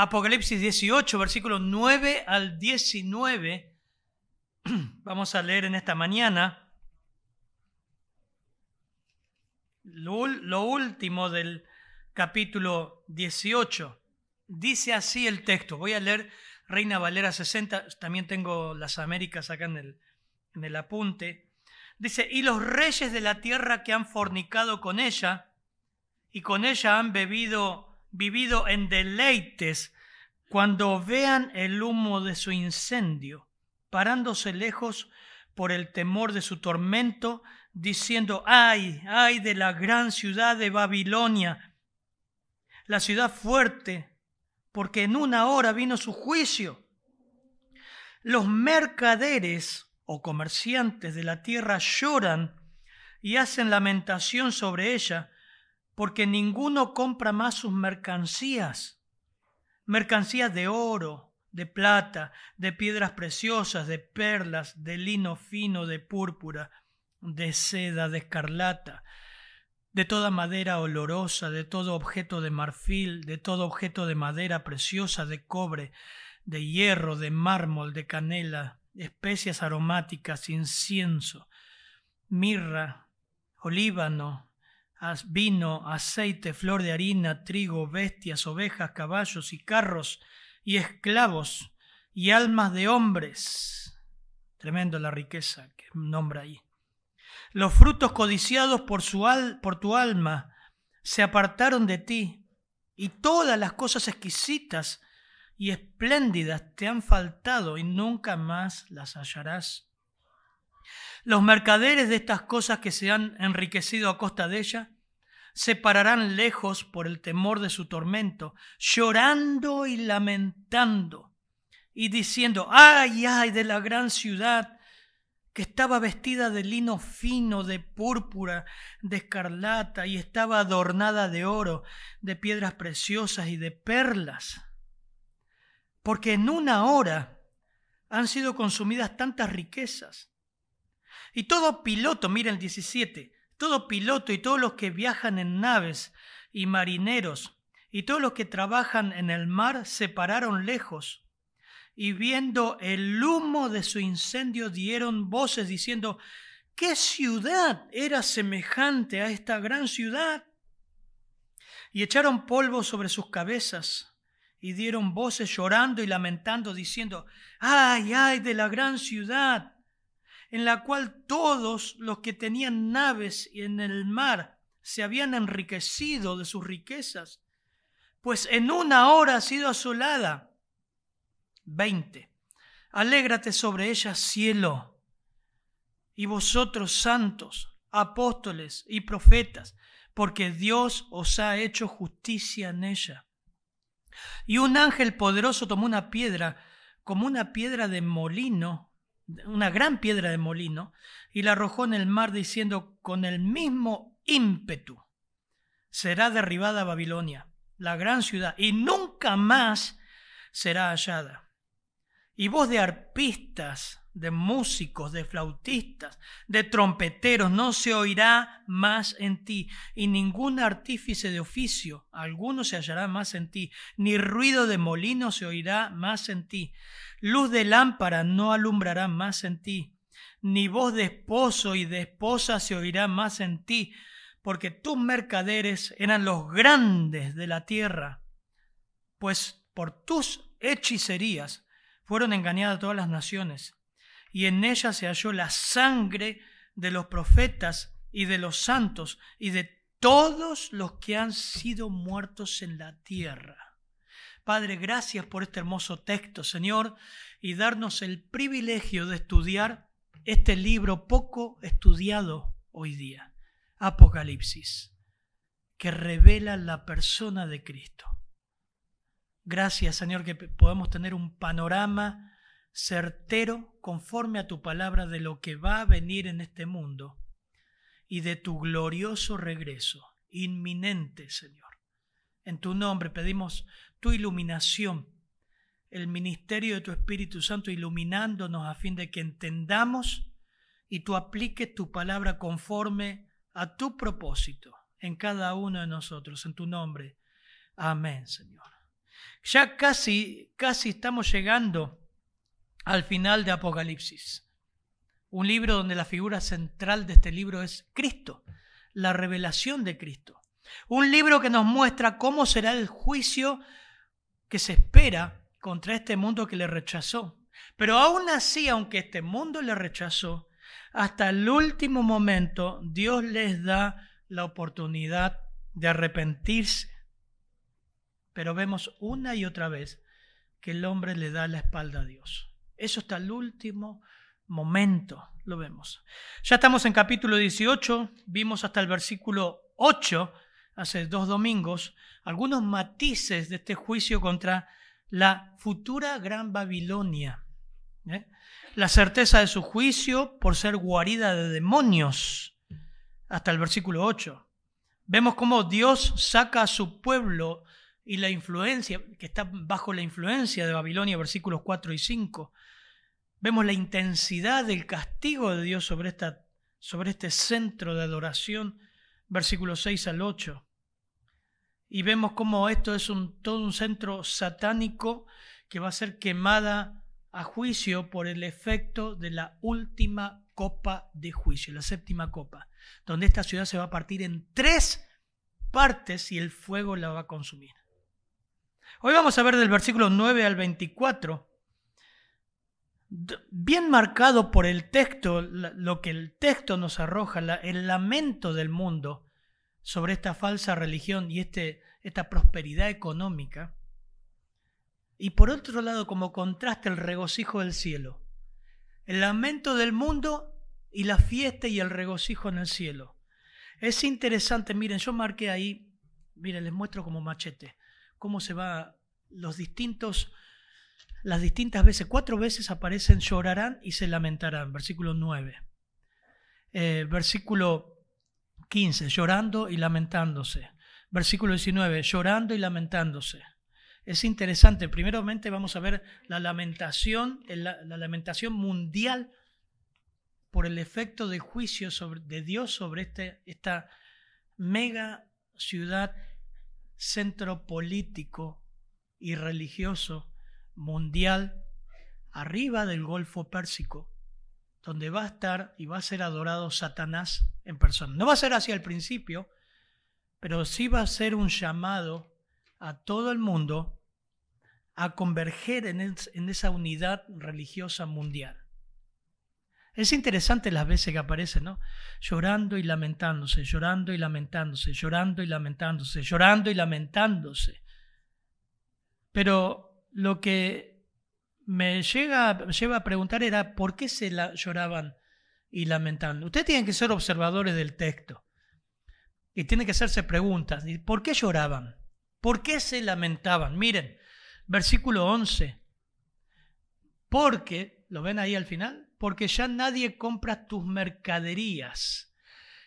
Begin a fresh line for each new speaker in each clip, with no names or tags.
Apocalipsis 18, versículos 9 al 19. Vamos a leer en esta mañana lo, último del capítulo 18. Dice así el texto. Voy a leer Reina Valera 60. También tengo las Américas acá en el, en el apunte. Dice, y los reyes de la tierra que han fornicado con ella y con ella han bebido, vivido en deleites, cuando vean el humo de su incendio, parándose lejos por el temor de su tormento, diciendo, ay, ay de la gran ciudad de Babilonia, la ciudad fuerte, porque en una hora vino su juicio. Los mercaderes o comerciantes de la tierra lloran y hacen lamentación sobre ella, porque ninguno compra más sus mercancías, mercancías de oro, de plata, de piedras preciosas, de perlas, de lino fino, de púrpura, de seda, de escarlata, de toda madera olorosa, de todo objeto de marfil, de todo objeto de madera preciosa, de cobre, de hierro, de mármol, de canela, especias aromáticas, incienso, mirra, olíbano, vino, aceite, flor de harina, trigo, bestias, ovejas, caballos y carros y esclavos y almas de hombres. Tremendo la riqueza que nombra ahí. Los frutos codiciados por, su al, por tu alma se apartaron de ti, y todas las cosas exquisitas y espléndidas te han faltado y nunca más las hallarás. Los mercaderes de estas cosas que se han enriquecido a costa de ella se pararán lejos por el temor de su tormento, llorando y lamentando y diciendo, ay, ay de la gran ciudad que estaba vestida de lino fino, de púrpura, de escarlata, y estaba adornada de oro, de piedras preciosas y de perlas. Porque en una hora han sido consumidas tantas riquezas. Y todo piloto, mira el 17, todo piloto y todos los que viajan en naves y marineros y todos los que trabajan en el mar se pararon lejos y viendo el humo de su incendio dieron voces diciendo, ¿qué ciudad era semejante a esta gran ciudad? Y echaron polvo sobre sus cabezas y dieron voces llorando y lamentando diciendo, ay, ay de la gran ciudad, en la cual todos los que tenían naves en el mar se habían enriquecido de sus riquezas, pues en una hora ha sido asolada 20. Alégrate sobre ella, cielo, y vosotros santos, apóstoles y profetas, porque Dios os ha hecho justicia en ella. Y un ángel poderoso tomó una piedra, como una piedra de molino, una gran piedra de molino, y la arrojó en el mar diciendo, con el mismo ímpetu será derribada Babilonia, la gran ciudad, y nunca más será hallada. Y voz de arpistas, de músicos, de flautistas, de trompeteros no se oirá más en ti, y ningún artífice de oficio alguno se hallará más en ti, ni ruido de molino se oirá más en ti, luz de lámpara no alumbrará más en ti, ni voz de esposo y de esposa se oirá más en ti, porque tus mercaderes eran los grandes de la tierra, pues por tus hechicerías fueron engañadas todas las naciones, y en ella se halló la sangre de los profetas y de los santos y de todos los que han sido muertos en la tierra. Padre, gracias por este hermoso texto, Señor, y darnos el privilegio de estudiar este libro poco estudiado hoy día, Apocalipsis, que revela la persona de Cristo. Gracias, Señor, que podamos tener un panorama certero conforme a tu palabra de lo que va a venir en este mundo y de tu glorioso regreso inminente, Señor. En tu nombre pedimos tu iluminación, el ministerio de tu Espíritu Santo iluminándonos a fin de que entendamos y tú apliques tu palabra conforme a tu propósito en cada uno de nosotros. En tu nombre. Amén, Señor. Ya casi, casi estamos llegando al final de Apocalipsis. Un libro donde la figura central de este libro es Cristo, la revelación de Cristo. Un libro que nos muestra cómo será el juicio que se espera contra este mundo que le rechazó. Pero aún así, aunque este mundo le rechazó, hasta el último momento Dios les da la oportunidad de arrepentirse. Pero vemos una y otra vez que el hombre le da la espalda a Dios. Eso hasta el último momento lo vemos. Ya estamos en capítulo 18, vimos hasta el versículo 8, hace dos domingos, algunos matices de este juicio contra la futura gran Babilonia. ¿eh? La certeza de su juicio por ser guarida de demonios, hasta el versículo 8. Vemos cómo Dios saca a su pueblo y la influencia, que está bajo la influencia de Babilonia, versículos 4 y 5. Vemos la intensidad del castigo de Dios sobre, esta, sobre este centro de adoración, versículos 6 al 8. Y vemos cómo esto es todo un centro satánico que va a ser quemada a juicio por el efecto de la última copa de juicio, la séptima copa, donde esta ciudad se va a partir en tres partes y el fuego la va a consumir. Hoy vamos a ver del versículo 9 al 24 bien marcado por el texto, lo que el texto nos arroja, el lamento del mundo sobre esta falsa religión y este, esta prosperidad económica. Y por otro lado, como contraste, el regocijo del cielo. El lamento del mundo y la fiesta y el regocijo en el cielo. Es interesante, miren, yo marqué ahí, miren, les muestro como machete, cómo se va los distintos las distintas veces, cuatro veces aparecen llorarán y se lamentarán, versículo 9. Eh, versículo 15, llorando y lamentándose. Versículo 19, llorando y lamentándose. Es interesante, primeramente vamos a ver la lamentación, la, lamentación mundial por el efecto de juicio de Dios sobre este, esta mega ciudad, centro político y religioso mundial arriba del Golfo Pérsico, donde va a estar y va a ser adorado Satanás en persona. No va a ser así al principio, pero sí va a ser un llamado a todo el mundo a converger en, en esa unidad religiosa mundial. Es interesante las veces que aparece, ¿no? Llorando y lamentándose, llorando y lamentándose, llorando y lamentándose, llorando y lamentándose. Pero lo que me llega, lleva a preguntar era por qué se la lloraban y lamentaban. Ustedes tienen que ser observadores del texto y tienen que hacerse preguntas. ¿Por qué lloraban? ¿Por qué se lamentaban? Miren, versículo 11. Porque, ¿lo ven ahí al final? Porque ya nadie compra tus mercaderías.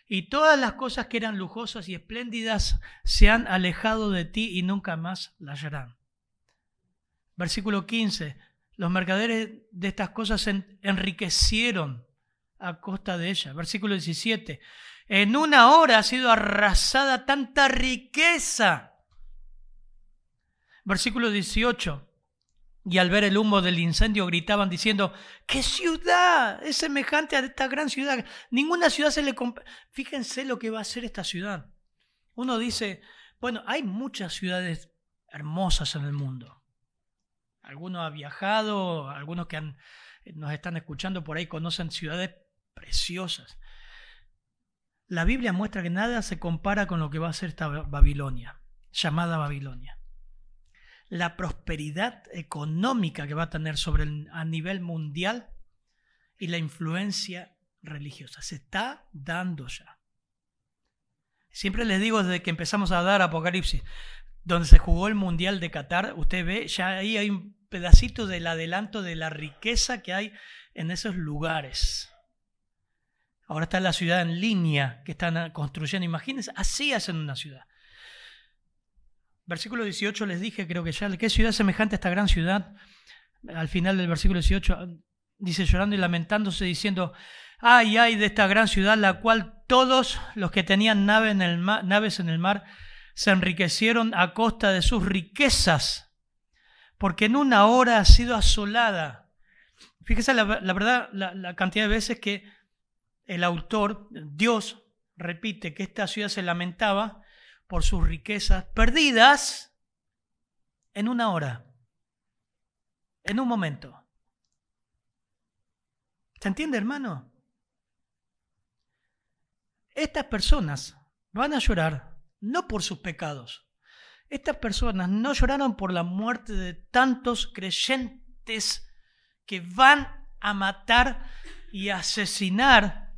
Y todas las cosas que eran lujosas y espléndidas se han alejado de ti y nunca más las harán. Versículo 15. Los mercaderes de estas cosas se enriquecieron a costa de ellas. Versículo 17. En una hora ha sido arrasada tanta riqueza. Versículo 18. Y al ver el humo del incendio gritaban diciendo, ¿qué ciudad es semejante a esta gran ciudad? Ninguna ciudad se le... Fíjense lo que va a hacer esta ciudad. Uno dice, bueno, hay muchas ciudades hermosas en el mundo. Algunos han viajado, algunos que han, nos están escuchando por ahí conocen ciudades preciosas. La Biblia muestra que nada se compara con lo que va a ser esta Babilonia, llamada Babilonia. La prosperidad económica que va a tener sobre a nivel mundial y la influencia religiosa. Se está dando ya. Siempre les digo desde que empezamos a dar Apocalipsis, donde se jugó el Mundial de Qatar, usted ve, ya ahí hay un pedacito del adelanto de la riqueza que hay en esos lugares. Ahora está la ciudad en línea que están construyendo. Imagínense, así hacen una ciudad. Versículo 18 les dije, creo que ya, ¿qué ciudad semejante a esta gran ciudad? Al final del versículo 18 dice llorando y lamentándose, diciendo, ay, ay de esta gran ciudad, la cual todos los que tenían naves en el mar se enriquecieron a costa de sus riquezas. porque en una hora ha sido asolada. Fíjese la, verdad, la cantidad de veces que el autor, Dios, repite que esta ciudad se lamentaba por sus riquezas perdidas en una hora, en un momento. ¿Se entiende, hermano? Estas personas van a llorar no por sus pecados. Estas personas no lloraron por la muerte de tantos creyentes que van a matar y asesinar.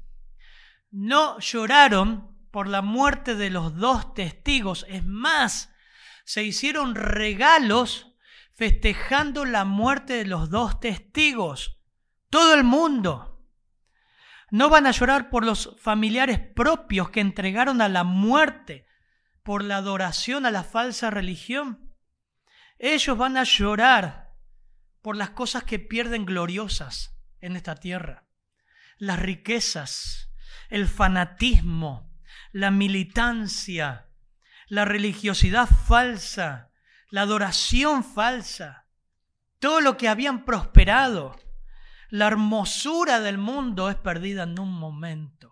No lloraron por la muerte de los dos testigos. Es más, se hicieron regalos festejando la muerte de los dos testigos. Todo el mundo. No van a llorar por los familiares propios que entregaron a la muerte por la adoración a la falsa religión. Ellos van a llorar por las cosas que pierden gloriosas en esta tierra. Las riquezas, el fanatismo, la militancia, la religiosidad falsa, la adoración falsa, todo lo que habían prosperado la hermosura del mundo es perdida en un momento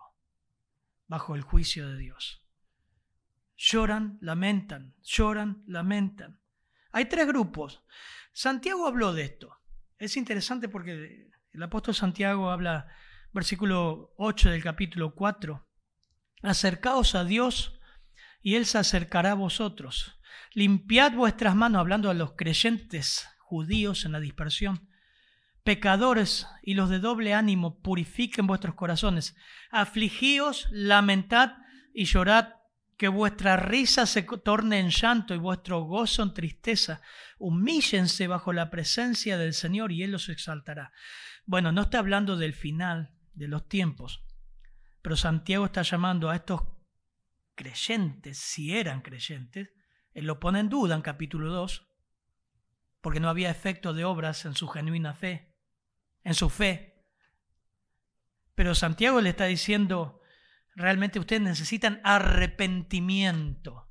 bajo el juicio de Dios. Lloran, lamentan, lloran, lamentan. Hay tres grupos. Santiago habló de esto. Es interesante porque el apóstol Santiago habla, versículo 8 del capítulo 4, acercaos a Dios y Él se acercará a vosotros. Limpiad vuestras manos, hablando a los creyentes judíos en la dispersión Pecadores y los de doble ánimo, purifiquen vuestros corazones. Afligíos, lamentad y llorad, que vuestra risa se torne en llanto y vuestro gozo en tristeza. Humíllense bajo la presencia del Señor y Él los exaltará. Bueno, no está hablando del final de los tiempos, pero Santiago está llamando a estos creyentes, si eran creyentes, Él lo pone en duda en capítulo 2, porque no había efecto de obras en su genuina fe en su fe. Pero Santiago le está diciendo, realmente ustedes necesitan arrepentimiento,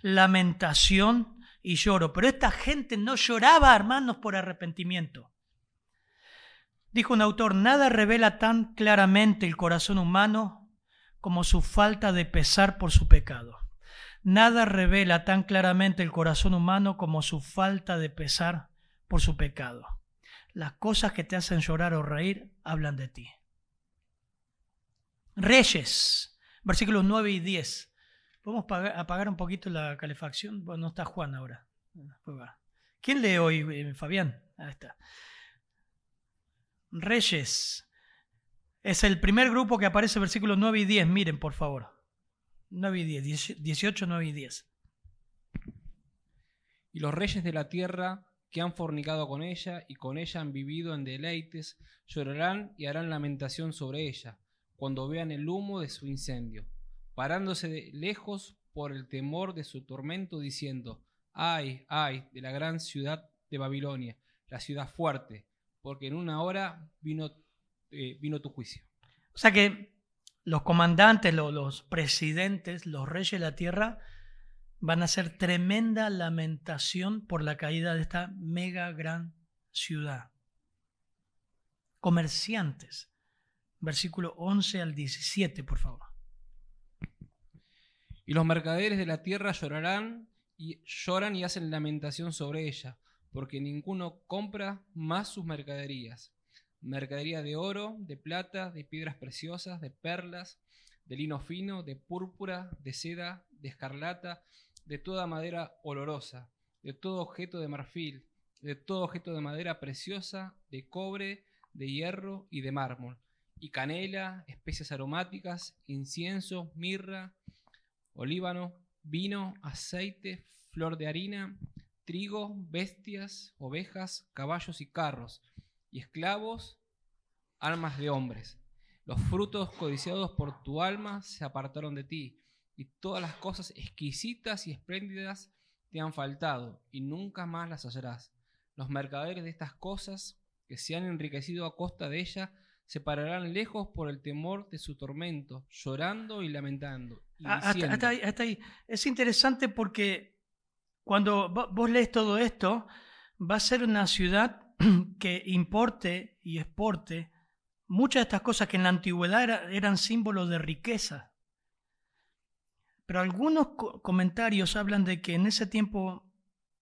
lamentación y lloro. Pero esta gente no lloraba, hermanos, por arrepentimiento. Dijo un autor, nada revela tan claramente el corazón humano como su falta de pesar por su pecado. Nada revela tan claramente el corazón humano como su falta de pesar por su pecado. Las cosas que te hacen llorar o reír hablan de ti. Reyes, versículos 9 y 10. ¿Podemos apagar un poquito la calefacción? Bueno, no está Juan ahora. ¿Quién lee hoy, eh, Fabián? Ahí está. Reyes. Es el primer grupo que aparece versículos 9 y 10. Miren, por favor. 9 y 10. 18, 9 y 10.
Y los reyes de la tierra que han fornicado con ella y con ella han vivido en deleites, llorarán y harán lamentación sobre ella, cuando vean el humo de su incendio, parándose de lejos por el temor de su tormento, diciendo, ay, ay, de la gran ciudad de Babilonia, la ciudad fuerte, porque en una hora vino, eh, vino tu juicio.
O sea que los comandantes, los presidentes, los reyes de la tierra, van a hacer tremenda lamentación por la caída de esta mega gran ciudad. Comerciantes. Versículo 11 al 17, por favor.
Y los mercaderes de la tierra llorarán y lloran y hacen lamentación sobre ella, porque ninguno compra más sus mercaderías. Mercadería de oro, de plata, de piedras preciosas, de perlas, de lino fino, de púrpura, de seda, de escarlata, de toda madera olorosa, de todo objeto de marfil, de todo objeto de madera preciosa, de cobre, de hierro y de mármol, y canela, especias aromáticas, incienso, mirra, olíbano, vino, aceite, flor de harina, trigo, bestias, ovejas, caballos y carros, y esclavos, almas de hombres. Los frutos codiciados por tu alma se apartaron de ti, y todas las cosas exquisitas y espléndidas te han faltado, y nunca más las hallarás. Los mercaderes de estas cosas, que se han enriquecido a costa de ella, se pararán lejos por el temor de su tormento, llorando y lamentando.
Ah, hasta, ahí, Es interesante porque cuando vos lees todo esto, va a ser una ciudad que importe y exporte muchas de estas cosas que en la antigüedad eran símbolos de riqueza. Pero algunos comentarios hablan de que en ese tiempo,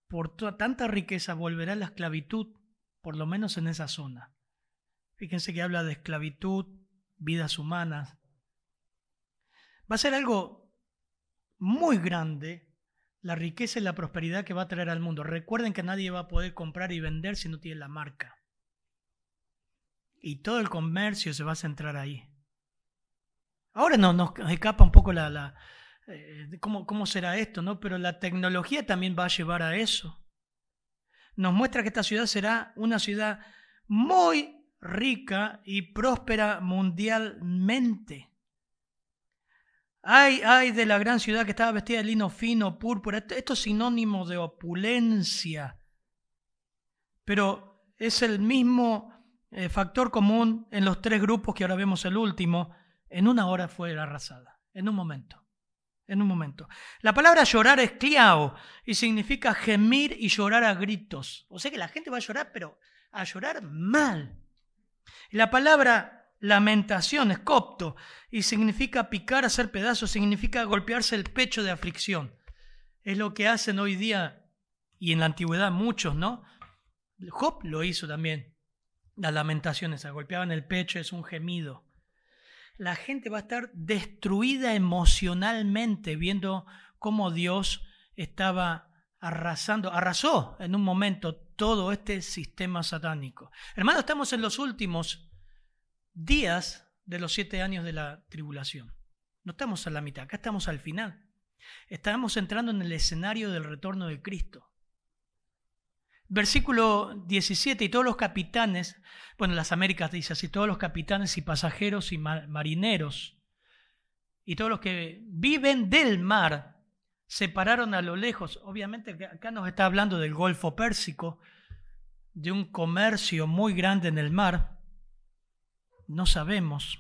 por tanta riqueza, volverá la esclavitud, por lo menos en esa zona. Fíjense que habla de esclavitud, vidas humanas. Va a ser algo muy grande la riqueza y la prosperidad que va a traer al mundo. Recuerden que nadie va a poder comprar y vender si no tiene la marca. Y todo el comercio se va a centrar ahí. Ahora no, nos escapa un poco la, eh, cómo, cómo será esto, ¿no? Pero la tecnología también va a llevar a eso. Nos muestra que esta ciudad será una ciudad muy rica y próspera mundialmente. Ay, ay de la gran ciudad que estaba vestida de lino fino, púrpura. Esto, es sinónimo de opulencia. Pero es el mismo eh, factor común en los tres grupos que ahora vemos el último. En una hora fue arrasada. En un momento. En un momento. La palabra llorar es cliao y significa gemir y llorar a gritos. O sea que la gente va a llorar, pero a llorar mal. La palabra lamentación es copto y significa picar, hacer pedazos, significa golpearse el pecho de aflicción. Es lo que hacen hoy día y en la antigüedad muchos, ¿no? Job lo hizo también. Las lamentaciones, se golpeaban el pecho, es un gemido. La gente va a estar destruida emocionalmente viendo cómo Dios estaba arrasando, arrasó en un momento todo este sistema satánico. Hermano, estamos en los últimos días de los siete años de la tribulación. No estamos a la mitad, acá estamos al final. Estamos entrando en el escenario del retorno de Cristo. Versículo 17, y todos los capitanes, bueno, las Américas dice así, todos los capitanes y pasajeros y marineros, y todos los que viven del mar, se pararon a lo lejos. Obviamente acá nos está hablando del Golfo Pérsico, de un comercio muy grande en el mar. No sabemos,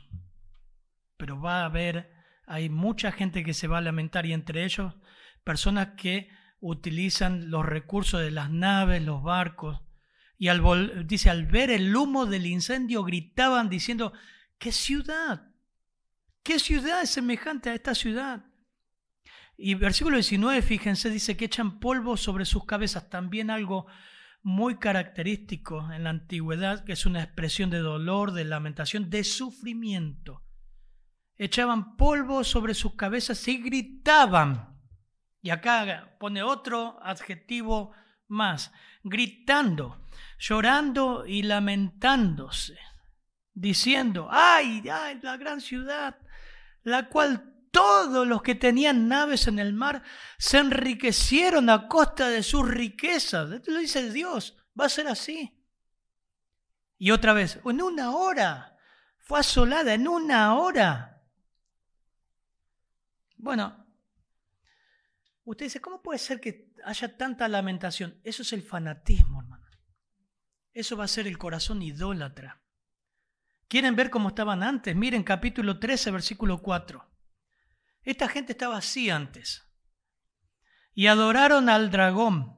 pero va a haber, hay mucha gente que se va a lamentar y entre ellos personas que utilizan los recursos de las naves, los barcos. Y al dice, al ver el humo del incendio gritaban diciendo, ¿qué ciudad? ¿Qué ciudad es semejante a esta ciudad? Y versículo 19, fíjense, dice que echan polvo sobre sus cabezas, también algo muy característico en la antigüedad, que es una expresión de dolor, de lamentación, de sufrimiento. Echaban polvo sobre sus cabezas y gritaban. Y acá pone otro adjetivo más, gritando, llorando y lamentándose, diciendo, ay, ay, la gran ciudad, la cual todos los que tenían naves en el mar se enriquecieron a costa de sus riquezas. Esto lo dice Dios, va a ser así. Y otra vez, en una hora, fue asolada en una hora. Bueno, usted dice, ¿cómo puede ser que haya tanta lamentación? Eso es el fanatismo, hermano. Eso va a ser el corazón idólatra. ¿Quieren ver cómo estaban antes? Miren capítulo 13, versículo 4. Esta gente estaba así antes. Y adoraron al dragón.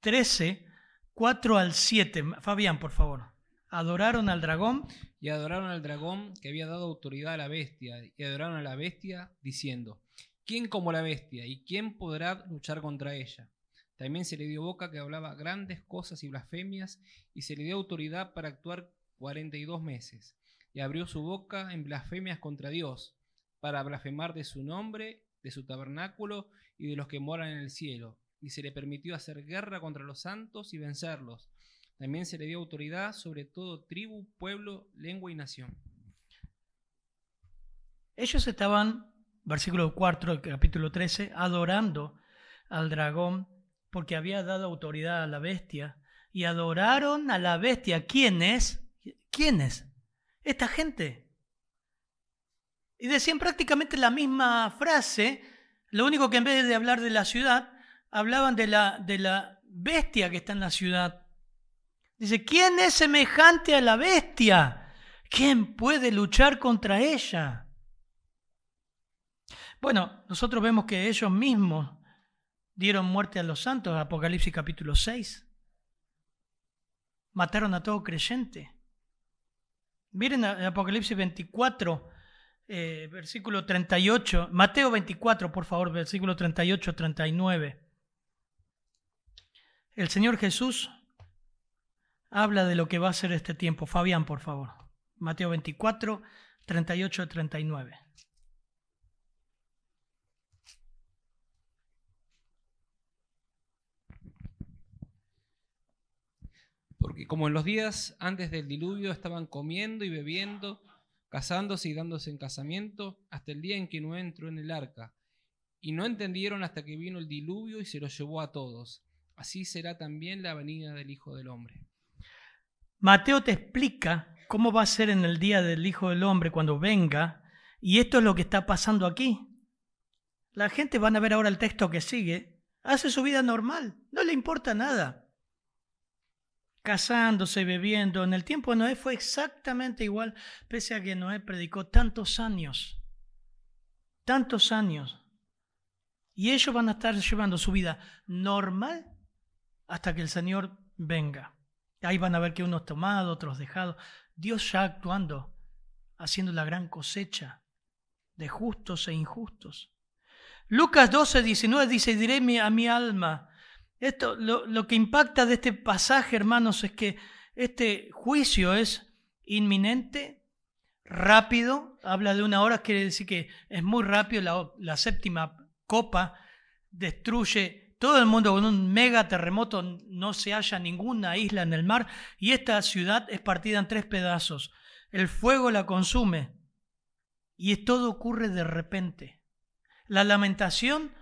13, 4 al 7. Fabián, por favor. Adoraron al dragón.
Y adoraron al dragón que había dado autoridad a la bestia. Y adoraron a la bestia diciendo, ¿quién como la bestia? ¿Y quién podrá luchar contra ella? También se le dio boca que hablaba grandes cosas y blasfemias, y se le dio autoridad para actuar 42 meses. Y abrió su boca en blasfemias contra Dios para blasfemar de su nombre, de su tabernáculo y de los que moran en el cielo, y se le permitió hacer guerra contra los santos y vencerlos. También se le dio autoridad sobre todo tribu, pueblo, lengua y nación.
Ellos estaban, versículo 4 capítulo 13, adorando al dragón porque había dado autoridad a la bestia y adoraron a la bestia. ¿Quién es? ¿Quién es? Esta gente. Y decían prácticamente la misma frase, lo único que en vez de hablar de la ciudad, hablaban de la, de la bestia que está en la ciudad. Dice, ¿quién es semejante a la bestia? ¿Quién puede luchar contra ella? Bueno, nosotros vemos que ellos mismos dieron muerte a los santos, Apocalipsis capítulo 6. mataron a todo creyente. Miren Apocalipsis 24, eh, versículo 38, Mateo 24, por favor, versículo 38, 39. El Señor Jesús habla de lo que va a ser este tiempo. Fabián, por favor. Mateo 24, 38, 39.
Porque como en los días antes del diluvio estaban comiendo y bebiendo, casándose y dándose en casamiento, hasta el día en que no entró en el arca. Y no entendieron hasta que vino el diluvio y se los llevó a todos. Así será también la venida del Hijo del Hombre.
Mateo te explica cómo va a ser en el día del Hijo del Hombre cuando venga, y esto es lo que está pasando aquí. La gente van a ver ahora el texto que sigue, hace su vida normal, no le importa nada casándose, bebiendo. En el tiempo de Noé fue exactamente igual, pese a que Noé predicó tantos años, tantos años. Y ellos van a estar llevando su vida normal hasta que el Señor venga. Ahí van a ver que unos tomados, otros dejados. Dios ya actuando, haciendo la gran cosecha de justos e injustos. Lucas 12, 19 dice, diré a mi alma, esto, lo, que impacta de este pasaje, hermanos, es que este juicio es inminente, rápido, habla de una hora, quiere decir que es muy rápido, la, la séptima copa destruye todo el mundo con un mega terremoto, no se halla ninguna isla en el mar y esta ciudad es partida en tres pedazos. El fuego la consume y todo ocurre de repente. La lamentación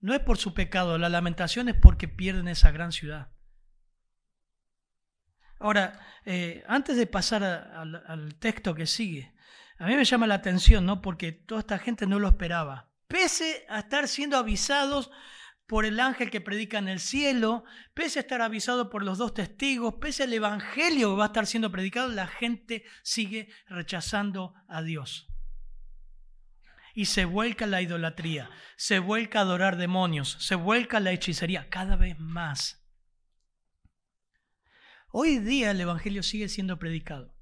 no es por su pecado, la lamentación es porque pierden esa gran ciudad. Ahora, eh, antes de pasar al texto que sigue, a mí me llama la atención, ¿no? Porque toda esta gente no lo esperaba. Pese a estar siendo avisados por el ángel que predica en el cielo, pese a estar avisado por los dos testigos, pese al evangelio que va a estar siendo predicado, la gente sigue rechazando a Dios y se vuelca la idolatría, se vuelca a adorar demonios, se vuelca la hechicería cada vez más. Hoy día el Evangelio sigue siendo predicado,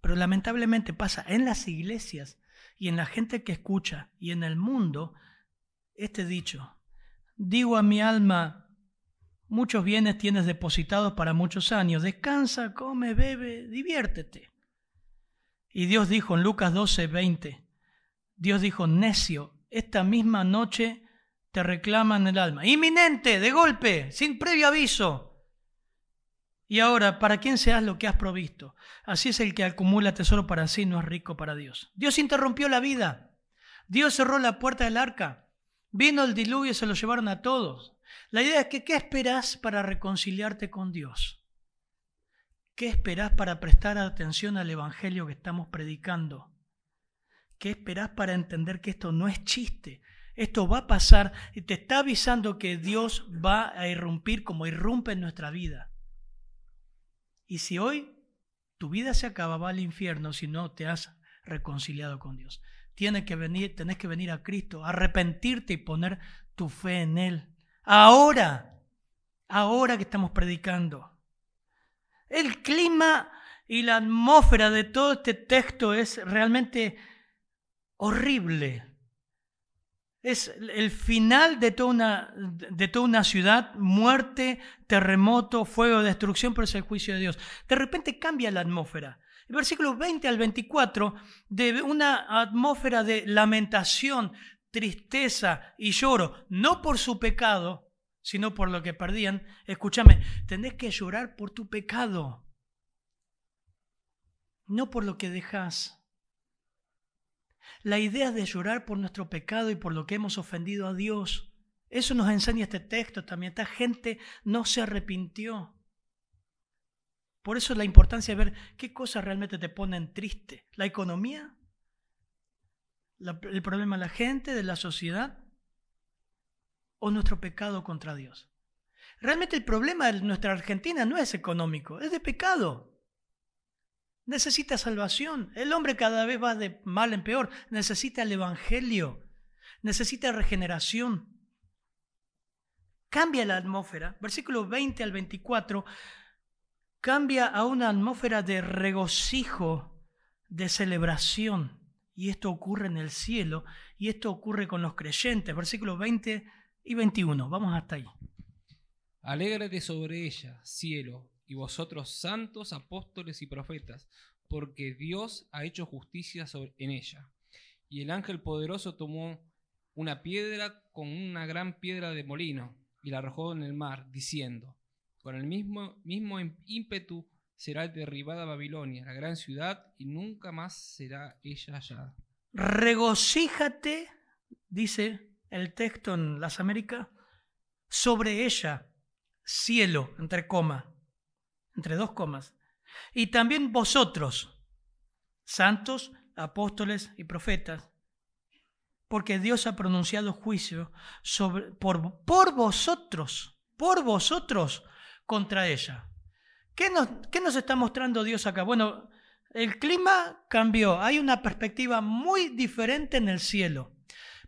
pero lamentablemente pasa en las iglesias y en la gente que escucha y en el mundo este dicho. Digo a mi alma, muchos bienes tienes depositados para muchos años, descansa, come, bebe, diviértete. Y Dios dijo en Lucas 12, 20, Dios dijo, necio, esta misma noche te reclaman el alma. Inminente, de golpe, sin previo aviso. Y ahora, ¿para quién seas lo que has provisto? Así es el que acumula tesoro para sí, no es rico para Dios. Dios interrumpió la vida. Dios cerró la puerta del arca. Vino el diluvio y se lo llevaron a todos. La idea es que, ¿qué esperás para reconciliarte con Dios? ¿Qué esperás para prestar atención al Evangelio que estamos predicando? ¿Qué esperás para entender que esto no es chiste? Esto va a pasar y te está avisando que Dios va a irrumpir como irrumpe en nuestra vida. Y si hoy tu vida se acaba, va al infierno si no te has reconciliado con Dios. Tienes que venir, tenés que venir a Cristo, arrepentirte y poner tu fe en Él. Ahora, ahora que estamos predicando. El clima y la atmósfera de todo este texto es realmente horrible. Es el final de toda, una, de toda una ciudad, muerte, terremoto, fuego, destrucción, pero es el juicio de Dios. De repente cambia la atmósfera. El versículo 20 al 24, de una atmósfera de lamentación, tristeza y lloro, no por su pecado, sino por lo que perdían. Escúchame, tenés que llorar por tu pecado, no por lo que dejas. La idea de llorar por nuestro pecado y por lo que hemos ofendido a Dios. Eso nos enseña este texto también. Esta gente no se arrepintió. Por eso la importancia de ver qué cosas realmente te ponen triste. ¿La economía? ¿El problema de la gente, de la sociedad? ¿O nuestro pecado contra Dios? Realmente el problema de nuestra Argentina no es económico, es de pecado. Necesita salvación. El hombre cada vez va de mal en peor. Necesita el Evangelio. Necesita regeneración. Cambia la atmósfera. Versículo 20 al 24. cambia a una atmósfera de regocijo, de celebración. Y esto ocurre en el cielo y esto ocurre con los creyentes. Versículos 20 y 21. Vamos hasta ahí.
Alégrate sobre ella, cielo, y vosotros santos, apóstoles y profetas, porque Dios ha hecho justicia en ella. Y el ángel poderoso tomó una piedra con una gran piedra de molino y la arrojó en el mar, diciendo, con el mismo, mismo ímpetu será derribada Babilonia, la gran ciudad, y nunca más será ella hallada.
Regocíjate, dice el texto en las Américas, sobre ella, cielo, entre comas, entre dos comas, y también vosotros, santos, apóstoles y profetas, porque Dios ha pronunciado juicio sobre, por, por vosotros, por vosotros contra ella. ¿Qué nos, ¿Qué nos está mostrando Dios acá? Bueno, el clima cambió, hay una perspectiva muy diferente en el cielo.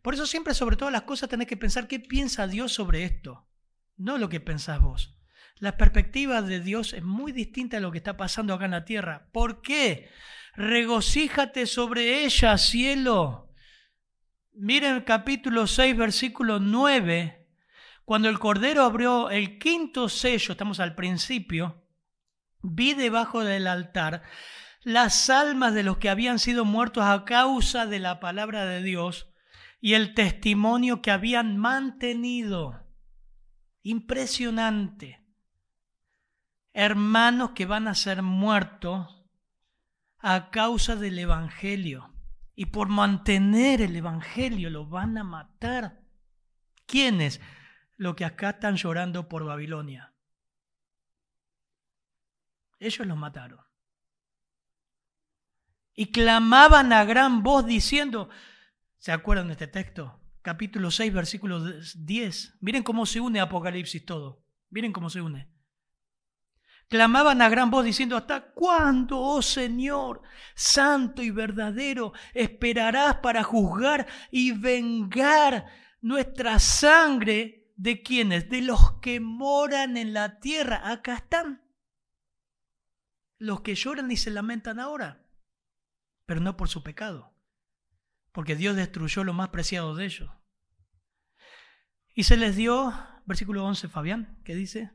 Por eso siempre sobre todas las cosas tenés que pensar qué piensa Dios sobre esto, no lo que pensás vos. La perspectiva de Dios es muy distinta a lo que está pasando acá en la tierra. ¿Por qué? Regocíjate sobre ella, cielo. Miren el capítulo 6, versículo 9. Cuando el Cordero abrió el quinto sello, estamos al principio, vi debajo del altar las almas de los que habían sido muertos a causa de la palabra de Dios y el testimonio que habían mantenido. Impresionante hermanos que van a ser muertos a causa del Evangelio. Y por mantener el Evangelio lo van a matar. ¿Quiénes? Los que acá están llorando por Babilonia. Ellos los mataron. Y clamaban a gran voz diciendo, ¿se acuerdan de este texto? Capítulo 6, versículo 10. Miren cómo se une Apocalipsis todo. Miren cómo se une clamaban a gran voz diciendo, ¿hasta cuándo, oh Señor, santo y verdadero, esperarás para juzgar y vengar nuestra sangre de quienes? De los que moran en la tierra. Acá están. Los que lloran y se lamentan ahora, pero no por su pecado, porque Dios destruyó lo más preciado de ellos. Y se les dio, versículo 11, Fabián, ¿qué dice?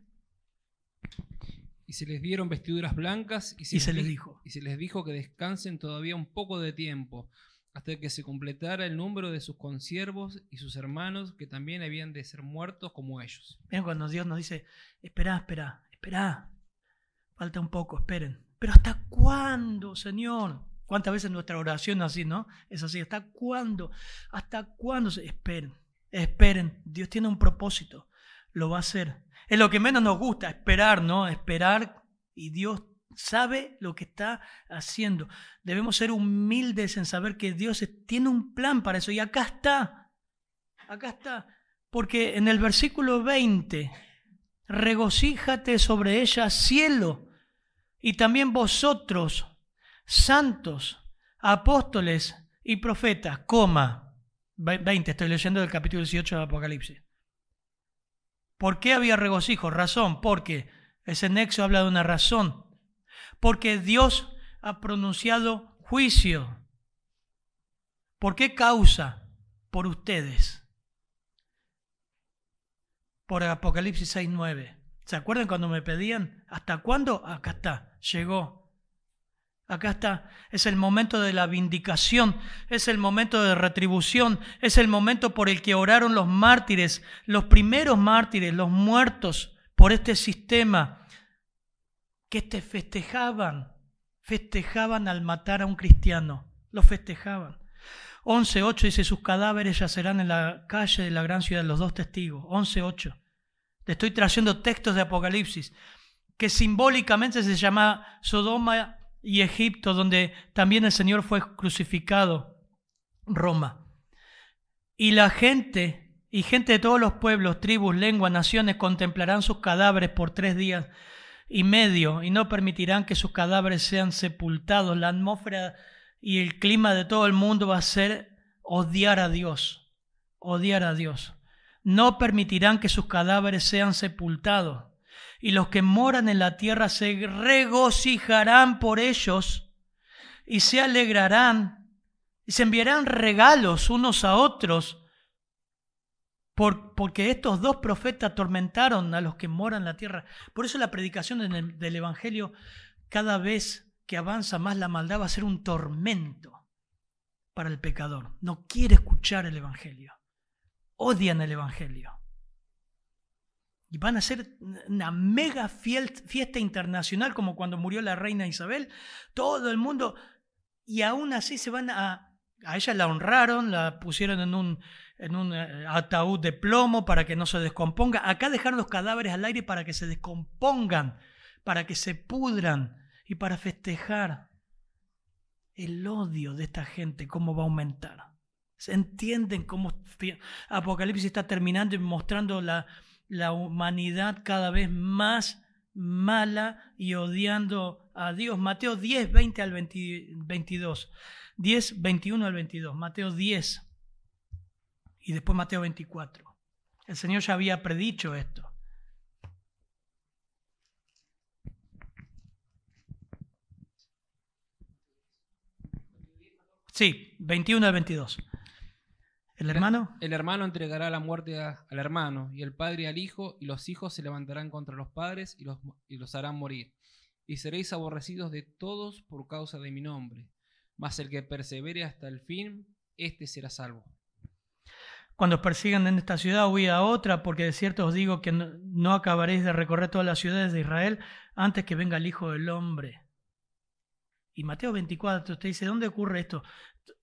Y se les dieron vestiduras blancas y se, les, dijo. Y se les dijo que descansen todavía un poco de tiempo, hasta que se completara el número de sus consiervos y sus hermanos, que también habían de ser muertos como ellos.
Miren cuando Dios nos dice, espera, espera, espera, falta un poco, esperen. Pero ¿hasta cuándo, Señor? ¿Cuántas veces nuestra oración así, no? Es así, ¿hasta cuándo? ¿Hasta cuándo? Esperen, esperen. Dios tiene un propósito, lo va a hacer. Es lo que menos nos gusta, esperar, ¿no? Esperar y Dios sabe lo que está haciendo. Debemos ser humildes en saber que Dios tiene un plan para eso. Y acá está, acá está. Porque en el versículo 20, regocíjate sobre ella, cielo, y también vosotros, santos, apóstoles y profetas, coma. 20, estoy leyendo del capítulo 18 del Apocalipsis. ¿Por qué había regocijo? Razón, porque ese nexo habla de una razón. Porque Dios ha pronunciado juicio. ¿Por qué causa? Por ustedes. Por Apocalipsis 6.9. ¿Se acuerdan cuando me pedían? ¿Hasta cuándo? Acá está, llegó. Acá está, es el momento de la vindicación, es el momento de retribución, es el momento por el que oraron los mártires, los primeros mártires, los muertos por este sistema, que te festejaban, festejaban al matar a un cristiano, lo festejaban. 11.8 dice, sus cadáveres yacerán en la calle de la gran ciudad, los dos testigos. 11.8. Te estoy trayendo textos de Apocalipsis, que simbólicamente se llama Sodoma y Egipto, donde también el Señor fue crucificado, Roma. Y la gente, y gente de todos los pueblos, tribus, lenguas, naciones, contemplarán sus cadáveres por tres días y medio, y no permitirán que sus cadáveres sean sepultados. La atmósfera y el clima de todo el mundo va a ser odiar a Dios, odiar a Dios. No permitirán que sus cadáveres sean sepultados. Y los que moran en la tierra se regocijarán por ellos y se alegrarán y se enviarán regalos unos a otros por, porque estos dos profetas atormentaron a los que moran en la tierra. Por eso la predicación del Evangelio cada vez que avanza más la maldad va a ser un tormento para el pecador. No quiere escuchar el Evangelio. Odian el Evangelio. Y van a hacer una mega fiesta internacional como cuando murió la reina Isabel. Todo el mundo. Y aún así se van a... A ella la honraron, la pusieron en un, en un eh, ataúd de plomo para que no se descomponga. Acá dejaron los cadáveres al aire para que se descompongan, para que se pudran y para festejar el odio de esta gente, cómo va a aumentar. ¿Se entienden cómo Apocalipsis está terminando y mostrando la, la humanidad cada vez más mala y odiando a Dios. Mateo 10, 20 al 22. 10, 21 al 22. Mateo 10 y después Mateo 24. El Señor ya había predicho esto. Sí, 21 al 22. ¿El hermano?
El hermano entregará la muerte al hermano, y el padre al hijo, y los hijos se levantarán contra los padres y los, y los harán morir. Y seréis aborrecidos de todos por causa de mi nombre. Mas el que persevere hasta el fin, éste será salvo.
Cuando os persigan en esta ciudad, huid a otra, porque de cierto os digo que no, no acabaréis de recorrer todas las ciudades de Israel antes que venga el Hijo del Hombre. Y Mateo 24, usted dice, ¿dónde ocurre esto?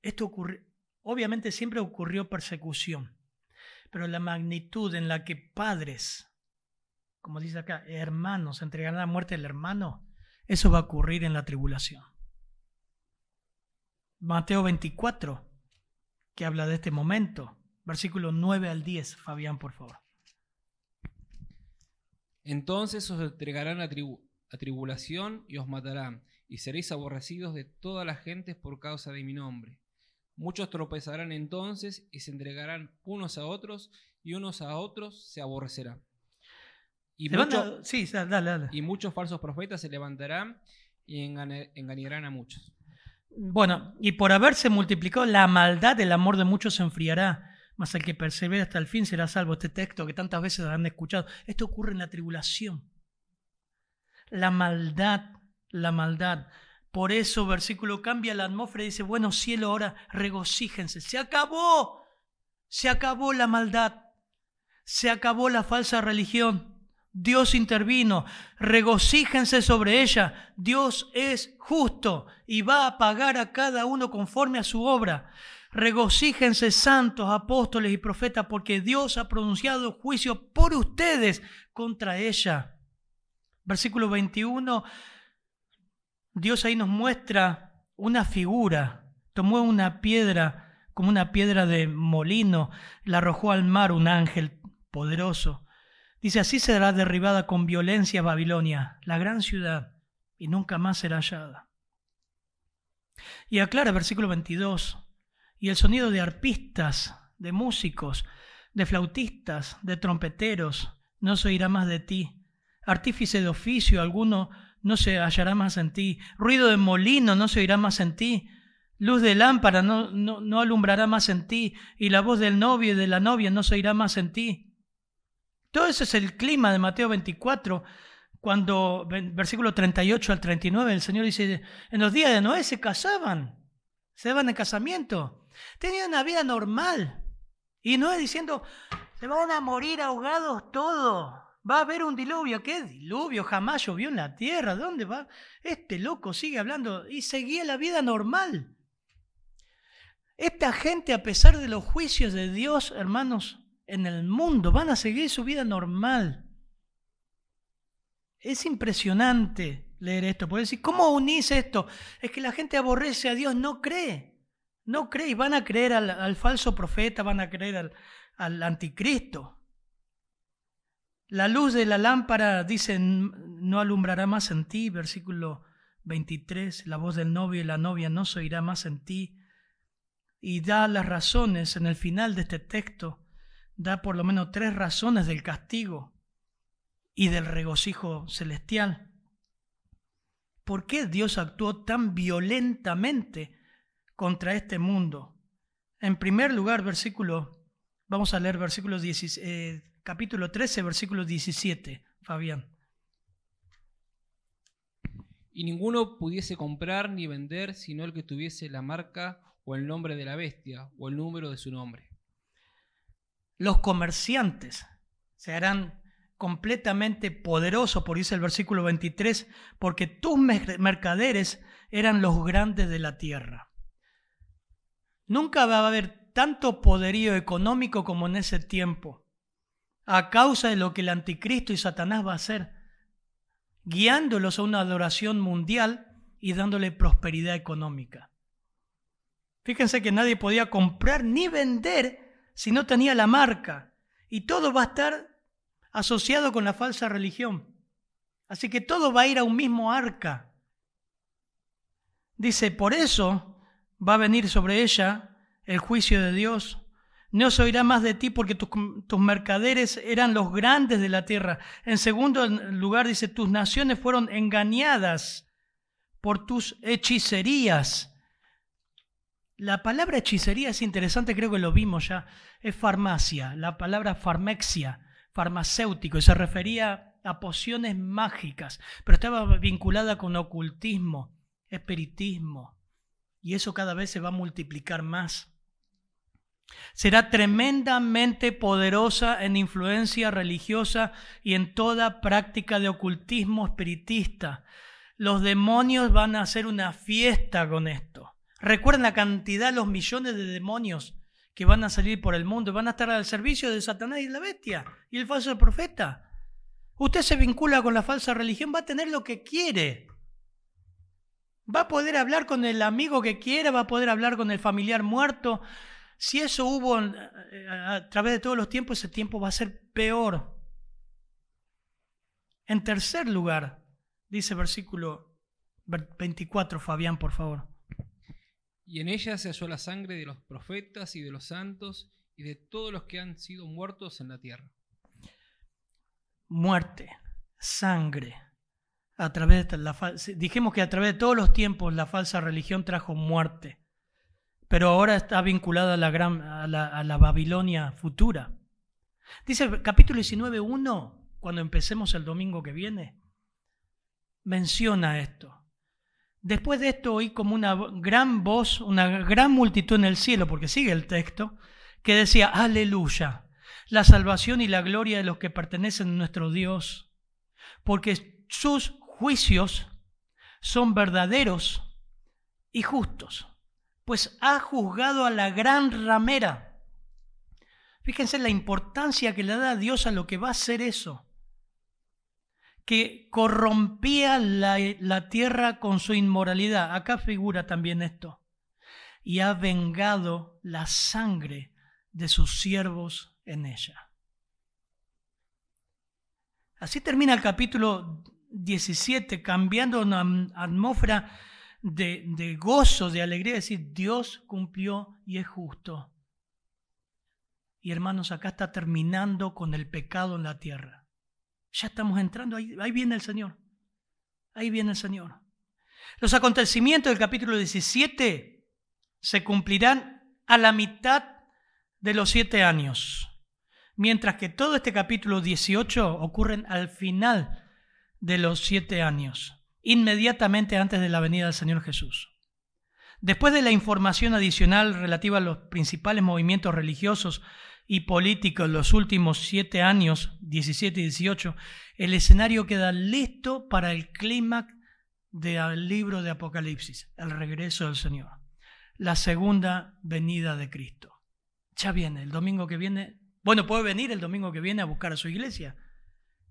Esto ocurre, Obviamente siempre ocurrió persecución, pero la magnitud en la que padres, como dice acá, hermanos, entregarán la muerte del hermano, eso va a ocurrir en la tribulación. Mateo 24, que habla de este momento, versículos 9 al 10, Fabián, por favor.
Entonces os entregarán a, tribulación y os matarán, y seréis aborrecidos de todas las gentes por causa de mi nombre Muchos tropezarán entonces y se entregarán unos a otros y unos a otros se aborrecerán. Y, y muchos falsos profetas se levantarán y engañarán a muchos.
Bueno, y por haberse multiplicado la maldad, el amor de muchos se enfriará, mas el que persevera hasta el fin será salvo. Este texto que tantas veces han escuchado, esto ocurre en la tribulación. La maldad, la maldad. Por eso, versículo cambia la atmósfera y dice, bueno, cielo, ahora regocíjense. Se acabó, se acabó la maldad, se acabó la falsa religión. Dios intervino, regocíjense sobre ella. Dios es justo y va a pagar a cada uno conforme a su obra. Regocíjense santos, apóstoles y profetas, porque Dios ha pronunciado juicio por ustedes contra ella. Versículo 21 Dios ahí nos muestra una figura. Tomó una piedra, como una piedra de molino, la arrojó al mar un ángel poderoso. Dice, así será derribada con violencia Babilonia, la gran ciudad, y nunca más será hallada. Y aclara versículo 22, y el sonido de arpistas, de músicos, de flautistas, de trompeteros, no se oirá más de ti. Artífice de oficio alguno no se hallará más en ti. Ruido de molino no se oirá más en ti. Luz de lámpara no, no, alumbrará más en ti. Y la voz del novio y de la novia no se oirá más en ti. Todo eso es el clima de Mateo 24, cuando, versículo 38 al 39, el Señor dice, en los días de Noé se casaban, se daban en casamiento, tenían una vida normal. Y Noé diciendo, se van a morir ahogados todos. Va a haber un diluvio. ¿Qué diluvio? Jamás llovió en la tierra. ¿Dónde va? Este loco sigue hablando y seguía la vida normal. Esta gente, a pesar de los juicios de Dios, hermanos, en el mundo, van a seguir su vida normal. Es impresionante leer esto. Puede decir, ¿cómo unís esto? Es que la gente aborrece a Dios, no cree. No cree y van a creer al, falso profeta, van a creer al anticristo. La luz de la lámpara, dice, no alumbrará más en ti, versículo 23, la voz del novio y la novia no se oirá más en ti. Y da las razones en el final de este texto, da por lo menos tres razones del castigo. y del regocijo celestial. ¿Por qué Dios actuó tan violentamente contra este mundo? En primer lugar, versículo, vamos a leer versículo eh, capítulo 13, versículo 17, Fabián.
Y ninguno pudiese comprar ni vender sino el que tuviese la marca o el nombre de la bestia o el número de su nombre.
Los comerciantes se harán completamente poderosos, por dice el versículo 23, porque tus mercaderes eran los grandes de la tierra. Nunca va a haber tanto poderío económico como en ese tiempo, a causa de lo que el anticristo y Satanás va a hacer, guiándolos a una adoración mundial y dándole prosperidad económica. Fíjense que nadie podía comprar ni vender si no tenía la marca. Y todo va a estar asociado con la falsa religión. Así que todo va a ir a un mismo arca. Dice, por eso va a venir sobre ella el juicio de Dios. No se oirá más de ti porque tus, tus, mercaderes eran los grandes de la tierra. En segundo lugar dice, tus naciones fueron engañadas por tus hechicerías. La palabra hechicería es interesante, creo que lo vimos ya. Es farmacia, la palabra farmexia, farmacéutico, y se refería a pociones mágicas, pero estaba vinculada con ocultismo, espiritismo, y eso cada vez se va a multiplicar más. Será tremendamente poderosa en influencia religiosa y en toda práctica de ocultismo espiritista. Los demonios van a hacer una fiesta con esto. Recuerden la cantidad, los millones de demonios que van a salir por el mundo, van a estar al servicio de Satanás y la bestia y el falso profeta. Usted se vincula con la falsa religión, va a tener lo que quiere. Va a poder hablar con el amigo que quiera, va a poder hablar con el familiar muerto. Si eso hubo eh, a través de todos los tiempos, ese tiempo va a ser peor. En tercer lugar, dice versículo 24, Fabián, por favor.
Y en ella se halló la sangre de los profetas y de los santos y de todos los que han sido muertos en la tierra.
Muerte, sangre. A través de la dijimos que a través de todos los tiempos la falsa religión trajo muerte, pero ahora está vinculada a la, gran, a la, Babilonia futura. Dice el capítulo 19.1, cuando empecemos el domingo que viene, menciona esto. Después de esto oí como una gran voz, una gran multitud en el cielo, porque sigue el texto, que decía, aleluya, la salvación y la gloria de los que pertenecen a nuestro Dios, porque sus juicios son verdaderos y justos, pues ha juzgado a la gran ramera. Fíjense la importancia que le da Dios a lo que va a hacer eso que corrompía la, tierra con su inmoralidad. Acá figura también esto. Y ha vengado la sangre de sus siervos en ella. Así termina el capítulo 17, cambiando una atmósfera de, de gozo, de alegría, es decir, Dios cumplió y es justo. Y hermanos, acá está terminando con el pecado en la tierra. Ya estamos entrando, ahí, ahí viene el Señor. Ahí viene el Señor. Los acontecimientos del capítulo 17 se cumplirán a la mitad de los siete años, mientras que todo este capítulo 18 ocurren al final de los siete años, inmediatamente antes de la venida del Señor Jesús. Después de la información adicional relativa a los principales movimientos religiosos y político en los últimos siete años, 17 y 18, el escenario queda listo para el clímax del libro de Apocalipsis, el regreso del Señor, la segunda venida de Cristo. Ya viene, el domingo que viene, bueno, puede venir el domingo que viene a buscar a su iglesia,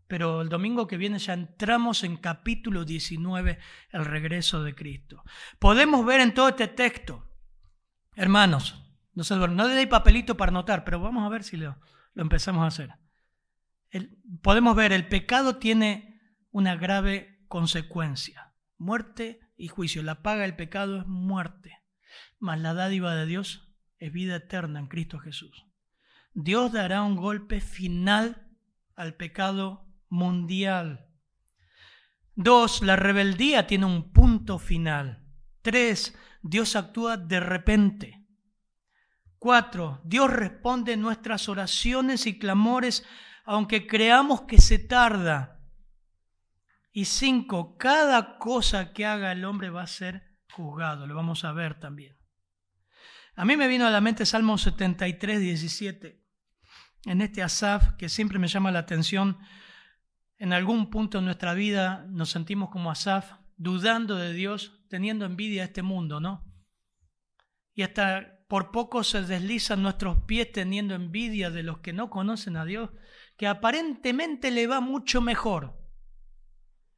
pero el domingo que viene ya entramos en capítulo 19, el regreso de Cristo. Podemos ver en todo este texto, hermanos, no se No le dé papelito para anotar, pero vamos a ver si lo, lo empezamos a hacer. podemos ver, el pecado tiene una grave consecuencia. Muerte y juicio. La paga del pecado es muerte. Mas la dádiva de Dios es vida eterna en Cristo Jesús. Dios dará un golpe final al pecado mundial. Dos, la rebeldía tiene un punto final. Tres, Dios actúa de repente. Cuatro, Dios responde nuestras oraciones y clamores aunque creamos que se tarda. Y cinco, cada cosa que haga el hombre va a ser juzgado. Lo vamos a ver también. A mí me vino a la mente Salmo 73, 17. En este Asaf, que siempre me llama la atención, en algún punto en nuestra vida nos sentimos como Asaf, dudando de Dios, teniendo envidia de este mundo, ¿no? Y hasta por poco se deslizan nuestros pies teniendo envidia de los que no conocen a Dios, que aparentemente le va mucho mejor.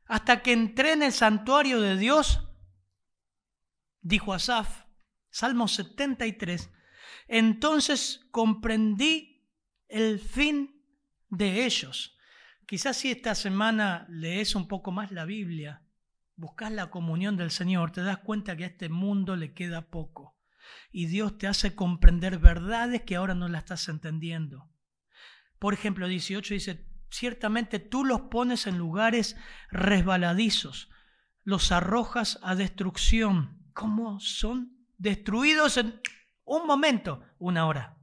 Hasta que entré en el santuario de Dios, dijo Asaf, Salmo 73, entonces comprendí el fin de ellos. Quizás si esta semana lees un poco más la Biblia, buscas la comunión del Señor, te das cuenta que a este mundo le queda poco. Y Dios te hace comprender verdades que ahora no la estás entendiendo. Por ejemplo, 18 dice, ciertamente tú los pones en lugares resbaladizos, los arrojas a destrucción. ¿Cómo son destruidos en un momento, una hora?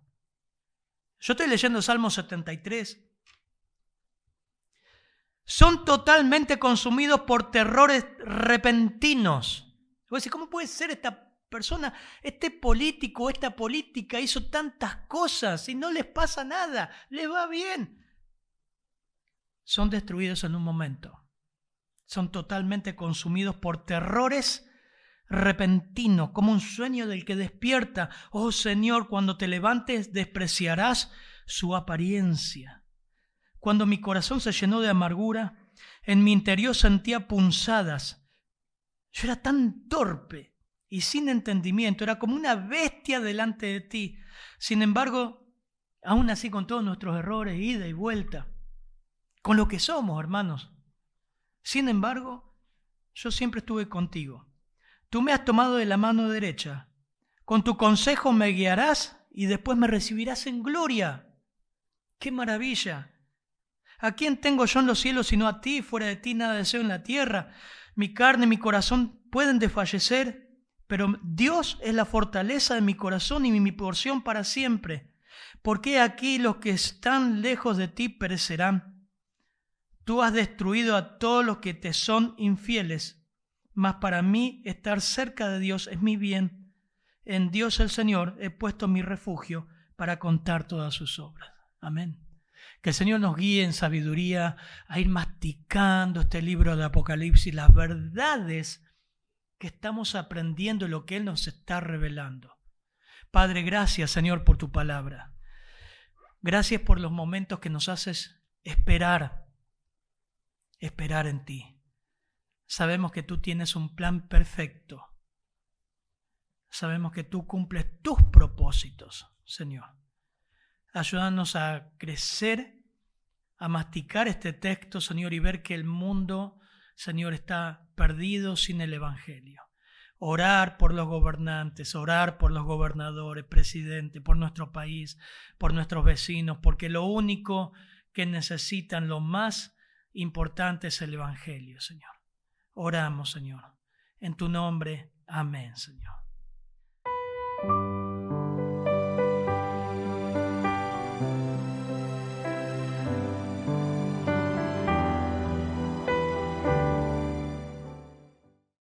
Yo estoy leyendo Salmo 73 son totalmente consumidos por terrores repentinos. ¿cómo puede ser esta persona, este político, esta política hizo tantas cosas y no les pasa nada, les va bien? Son destruidos en un momento. Son totalmente consumidos por terrores repentinos, como un sueño del que despierta. Oh Señor, cuando te levantes despreciarás su apariencia. Cuando mi corazón se llenó de amargura, en mi interior sentía punzadas. Yo era tan torpe y sin entendimiento, era como una bestia delante de ti. Sin embargo, aún así con todos nuestros errores, ida y vuelta, con lo que somos, hermanos. Sin embargo, yo siempre estuve contigo. Tú me has tomado de la mano derecha. Con tu consejo me guiarás y después me recibirás en gloria. ¡Qué maravilla! ¿A quién tengo yo en los cielos sino a ti? Fuera de ti nada deseo en la tierra. Mi carne y mi corazón pueden desfallecer, pero Dios es la fortaleza de mi corazón y mi porción para siempre. Porque aquí los que están lejos de ti perecerán. Tú has destruido a todos los que te son infieles, mas para mí estar cerca de Dios es mi bien. En Dios el Señor he puesto mi refugio para contar todas sus obras. Amén. Que el Señor nos guíe en sabiduría a ir masticando este libro de Apocalipsis, las verdades que estamos aprendiendo lo que Él nos está revelando. Padre, gracias Señor por tu palabra. Gracias por los momentos que nos haces esperar, esperar en ti. Sabemos que tú tienes un plan perfecto. Sabemos que tú cumples tus propósitos, Señor. Ayúdanos a crecer, a masticar este texto, Señor, y ver que el mundo, Señor, está perdido sin el Evangelio. Orar por los gobernantes, orar por los gobernadores, presidentes, por nuestro país, por nuestros vecinos, porque lo único que necesitan, lo más importante es el Evangelio, Señor. Oramos, Señor. En tu nombre, amén, Señor.